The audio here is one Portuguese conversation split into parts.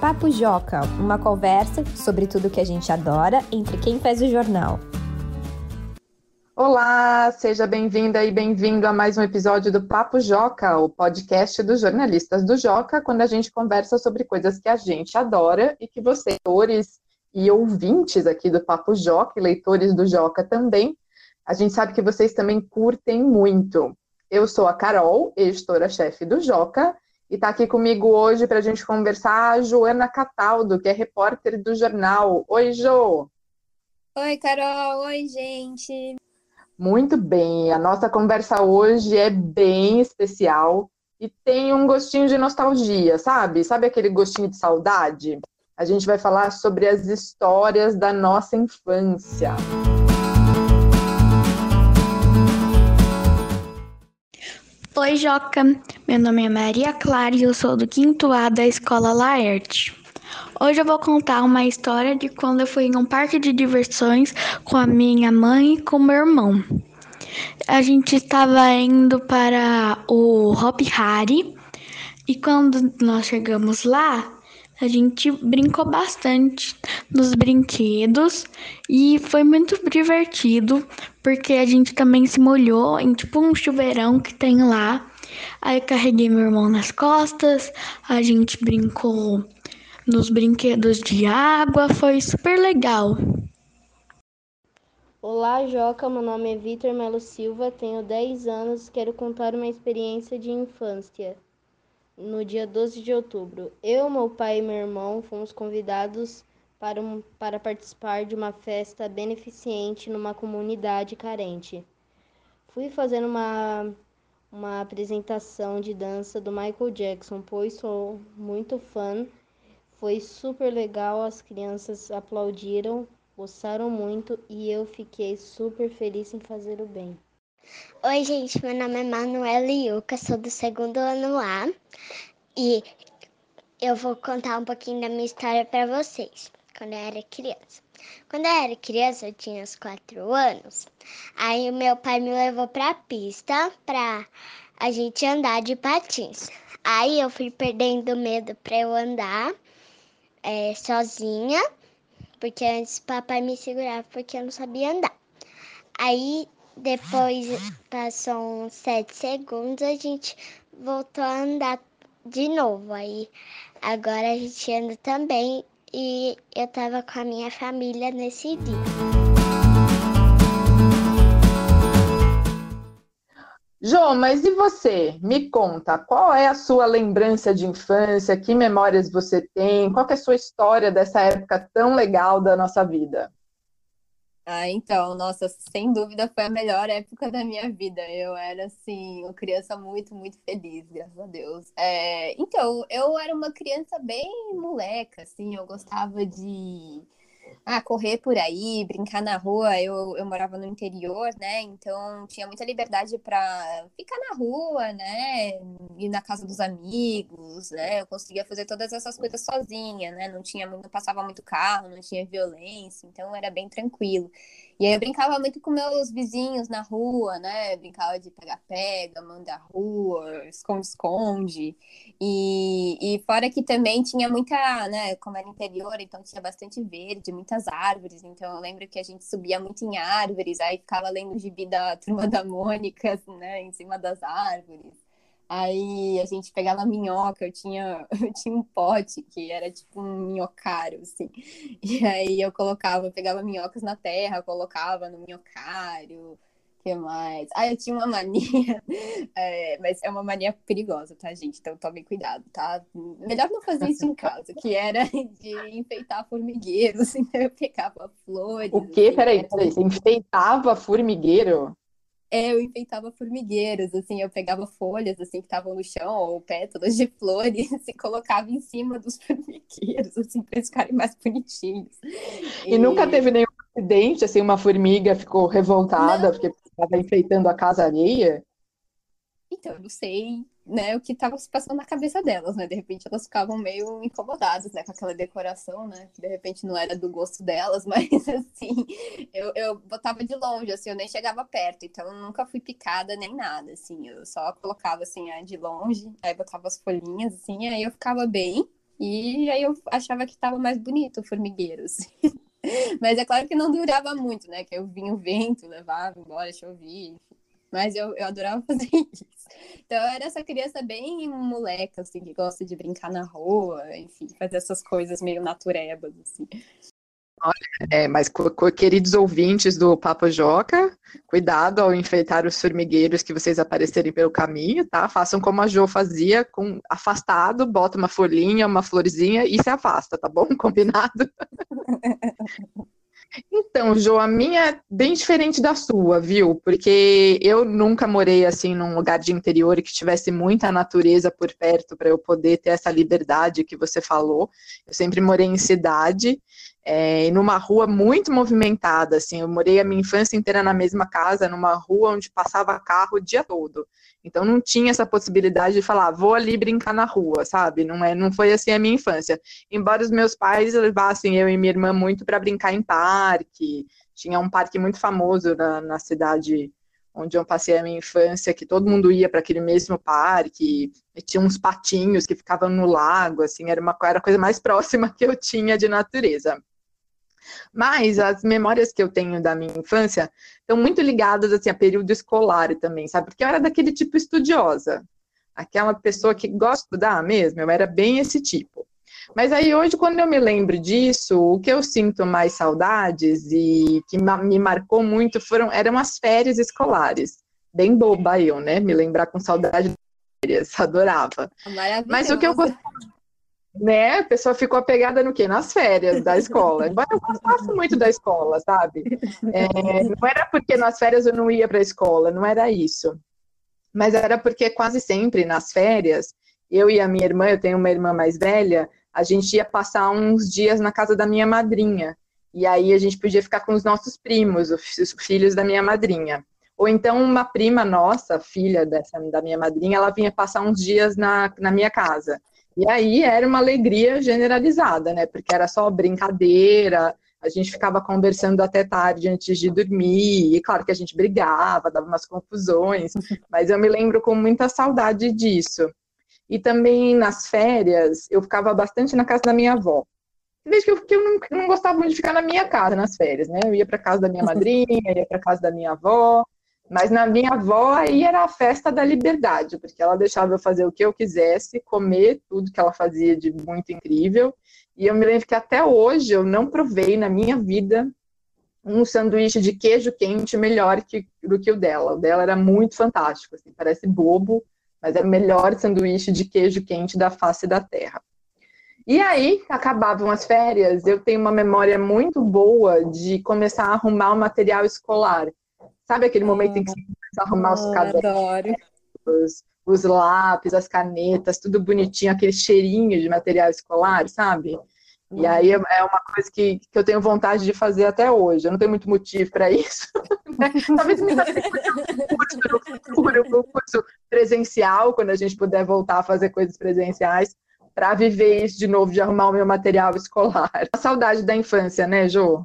Papo Joca, uma conversa sobre tudo que a gente adora entre quem faz o jornal. Olá, seja bem-vinda e bem-vindo a mais um episódio do Papo Joca, o podcast dos jornalistas do Joca, quando a gente conversa sobre coisas que a gente adora e que vocês, leitores e ouvintes aqui do Papo Joca, e leitores do Joca também, a gente sabe que vocês também curtem muito. Eu sou a Carol, editora-chefe do Joca, e está aqui comigo hoje para a gente conversar a Joana Cataldo, que é repórter do jornal. Oi, Jo! Oi, Carol! Oi, gente! Muito bem, a nossa conversa hoje é bem especial e tem um gostinho de nostalgia, sabe? Sabe aquele gostinho de saudade? A gente vai falar sobre as histórias da nossa infância. Oi, Joca. Meu nome é Maria Clara e eu sou do quinto A da Escola Laerte. Hoje eu vou contar uma história de quando eu fui em um parque de diversões com a minha mãe e com meu irmão. A gente estava indo para o Hop Harry e quando nós chegamos lá, a gente brincou bastante nos brinquedos e foi muito divertido porque a gente também se molhou em tipo um chuveirão que tem lá. Aí carreguei meu irmão nas costas, a gente brincou nos brinquedos de água, foi super legal. Olá, Joca. Meu nome é Vitor Melo Silva, tenho 10 anos, quero contar uma experiência de infância no dia 12 de outubro. Eu, meu pai e meu irmão fomos convidados para, um, para participar de uma festa beneficente numa comunidade carente. Fui fazendo uma, uma apresentação de dança do Michael Jackson, pois sou muito fã. Foi super legal, as crianças aplaudiram, gostaram muito e eu fiquei super feliz em fazer o bem. Oi, gente, meu nome é Manuela Yuca, sou do segundo ano A e eu vou contar um pouquinho da minha história para vocês, quando eu era criança. Quando eu era criança, eu tinha uns quatro anos. Aí o meu pai me levou para a pista para a gente andar de patins. Aí eu fui perdendo medo para eu andar é, sozinha, porque antes o papai me segurava porque eu não sabia andar. Aí depois passou uns sete segundos, a gente voltou a andar de novo. Aí agora a gente anda também e eu tava com a minha família nesse dia. João, mas e você? Me conta, qual é a sua lembrança de infância? Que memórias você tem? Qual é a sua história dessa época tão legal da nossa vida? Ah, então, nossa, sem dúvida foi a melhor época da minha vida. Eu era, assim, uma criança muito, muito feliz, graças a Deus. É, então, eu era uma criança bem moleca, assim, eu gostava de ah, correr por aí, brincar na rua. Eu, eu morava no interior, né? Então tinha muita liberdade para ficar na rua, né? Ir na casa dos amigos, né? Eu conseguia fazer todas essas coisas sozinha, né? Não tinha, não passava muito carro, não tinha violência, então era bem tranquilo. E aí eu brincava muito com meus vizinhos na rua, né? Brincava de pega-pega, manda rua, esconde-esconde. E, e fora que também tinha muita, né? Como era interior, então tinha bastante verde, muitas árvores. Então eu lembro que a gente subia muito em árvores, aí ficava lendo o gibi da Turma da Mônica, né? Em cima das árvores. Aí a gente pegava minhoca, eu tinha, eu tinha um pote que era tipo um minhocário, assim. E aí eu colocava, pegava minhocas na terra, colocava no minhocário. que mais? Ah, eu tinha uma mania, é, mas é uma mania perigosa, tá, gente? Então tome cuidado, tá? Melhor não fazer isso em casa, que era de enfeitar formigueiros. Então eu pegava flores. O quê? Assim, peraí, peraí, você enfeitava formigueiro? É, eu enfeitava formigueiros, assim, eu pegava folhas, assim, que estavam no chão, ou pétalas de flores, e colocava em cima dos formigueiros, assim, para eles ficarem mais bonitinhos. E, e, nunca teve nenhum acidente, assim, uma formiga ficou revoltada não. porque estava enfeitando a casa alheia? Então, eu não sei né, o que estava se passando na cabeça delas, né? De repente elas ficavam meio incomodadas, né, com aquela decoração, né? Que de repente não era do gosto delas, mas assim, eu, eu botava de longe, assim, eu nem chegava perto, então eu nunca fui picada nem nada, assim, eu só colocava assim, de longe, aí botava as folhinhas, assim, aí eu ficava bem. E aí eu achava que estava mais bonito o formigueiro, assim. Mas é claro que não durava muito, né? Que eu vinha o vento, levava embora, chovia. Mas eu, eu adorava fazer isso. Então eu era essa criança bem moleca, assim, que gosta de brincar na rua, enfim, fazer essas coisas meio naturebas, assim. É, mas queridos ouvintes do Papo Joca, cuidado ao enfeitar os formigueiros que vocês aparecerem pelo caminho, tá? Façam como a Jo fazia, com afastado, bota uma folhinha, uma florzinha e se afasta, tá bom? Combinado? Então, Jo, a minha é bem diferente da sua, viu? Porque eu nunca morei assim num lugar de interior que tivesse muita natureza por perto para eu poder ter essa liberdade que você falou. Eu sempre morei em cidade é, numa rua muito movimentada, assim, eu morei a minha infância inteira na mesma casa, numa rua onde passava carro o dia todo. Então não tinha essa possibilidade de falar, vou ali brincar na rua, sabe? Não é, não foi assim a minha infância. Embora os meus pais levassem eu e minha irmã muito para brincar em parque, tinha um parque muito famoso na, na cidade onde eu passei a minha infância, que todo mundo ia para aquele mesmo parque, e tinha uns patinhos que ficavam no lago, assim, era uma era a coisa mais próxima que eu tinha de natureza. Mas as memórias que eu tenho da minha infância estão muito ligadas assim, a período escolar também, sabe? Porque eu era daquele tipo estudiosa. Aquela pessoa que gosta de estudar mesmo, eu era bem esse tipo. Mas aí hoje, quando eu me lembro disso, o que eu sinto mais saudades e que me marcou muito foram eram as férias escolares. Bem boba eu, né? Me lembrar com saudade das férias, adorava. Mas o que eu gostava né? A pessoa ficou apegada no quê? Nas férias da escola. Embora eu gostasse muito da escola, sabe? É, não era porque nas férias eu não ia para a escola, não era isso. Mas era porque quase sempre nas férias, eu e a minha irmã, eu tenho uma irmã mais velha, a gente ia passar uns dias na casa da minha madrinha. E aí a gente podia ficar com os nossos primos, os filhos da minha madrinha. Ou então uma prima nossa, filha dessa, da minha madrinha, ela vinha passar uns dias na, na minha casa. E aí era uma alegria generalizada, né? Porque era só brincadeira, a gente ficava conversando até tarde antes de dormir, e claro que a gente brigava, dava umas confusões, mas eu me lembro com muita saudade disso. E também nas férias, eu ficava bastante na casa da minha avó. Desde que eu, que eu não, não, gostava muito de ficar na minha casa nas férias, né? Eu ia para casa da minha madrinha, ia para casa da minha avó, mas na minha avó aí era a festa da liberdade, porque ela deixava eu fazer o que eu quisesse, comer tudo que ela fazia de muito incrível. E eu me lembro que até hoje eu não provei na minha vida um sanduíche de queijo quente melhor que, do que o dela. O dela era muito fantástico, assim, parece bobo, mas é o melhor sanduíche de queijo quente da face da terra. E aí, acabavam as férias, eu tenho uma memória muito boa de começar a arrumar o material escolar. Sabe aquele momento em que você começa a arrumar os cadernos, os lápis, as canetas, tudo bonitinho, aquele cheirinho de material escolar, sabe? E aí é, é uma coisa que, que eu tenho vontade de fazer até hoje. Eu não tenho muito motivo para isso. Né? Talvez me o curso presencial, quando a gente puder voltar a fazer coisas presenciais, para viver isso de novo, de arrumar o meu material escolar. A saudade da infância, né, Jô?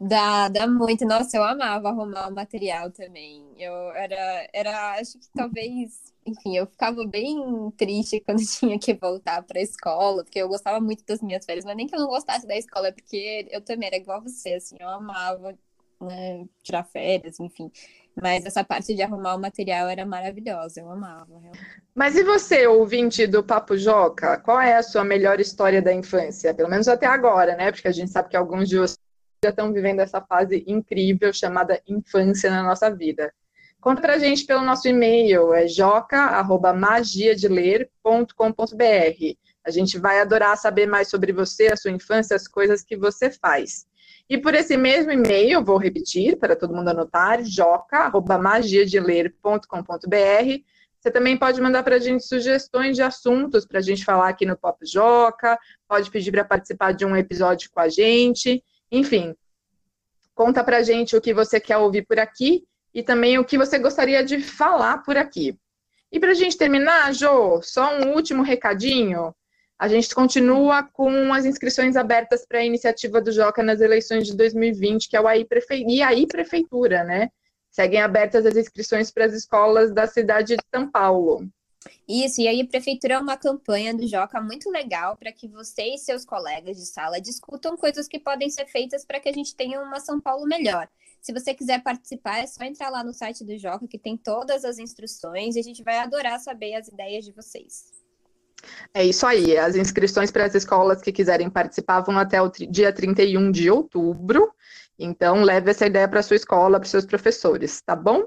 Dá, dá muito. Nossa, eu amava arrumar o material também. Eu era, era, acho que talvez, enfim, eu ficava bem triste quando tinha que voltar para a escola, porque eu gostava muito das minhas férias, mas nem que eu não gostasse da escola, é porque eu também era igual você, assim, eu amava, né, tirar férias, enfim. Mas essa parte de arrumar o material era maravilhosa, eu amava. Mas e você, ouvinte do Papo Joca? Qual é a sua melhor história da infância? Pelo menos até agora, né? Porque a gente sabe que alguns de vocês já estão vivendo essa fase incrível chamada infância na nossa vida. Conta pra gente pelo nosso e-mail, é joca.magiadeler.com.br. A gente vai adorar saber mais sobre você, a sua infância, as coisas que você faz. E por esse mesmo e-mail, vou repetir para todo mundo anotar, joca.magiadeler.com.br. Você também pode mandar para a gente sugestões de assuntos para a gente falar aqui no Pop Joca, pode pedir para participar de um episódio com a gente. Enfim, conta pra gente o que você quer ouvir por aqui e também o que você gostaria de falar por aqui. E para a gente terminar, Jo, só um último recadinho. A gente continua com as inscrições abertas para a iniciativa do Joca nas eleições de 2020, que é o AI Prefe... e aí Prefeitura, né? Seguem abertas as inscrições para as escolas da cidade de São Paulo. Isso, e aí a prefeitura é uma campanha do Joca muito legal para que você e seus colegas de sala discutam coisas que podem ser feitas para que a gente tenha uma São Paulo melhor. Se você quiser participar, é só entrar lá no site do Joca, que tem todas as instruções, e a gente vai adorar saber as ideias de vocês. É isso aí. As inscrições para as escolas que quiserem participar vão até o dia 31 de outubro. Então, leve essa ideia para sua escola, para seus professores, tá bom?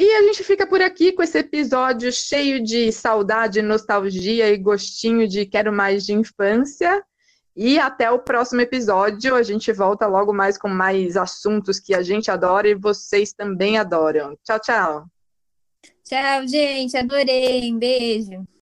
E a gente fica por aqui com esse episódio cheio de saudade, nostalgia e gostinho de quero mais de infância. E até o próximo episódio. A gente volta logo mais com mais assuntos que a gente adora e vocês também adoram. Tchau, tchau. Tchau, gente. Adorei. Um beijo.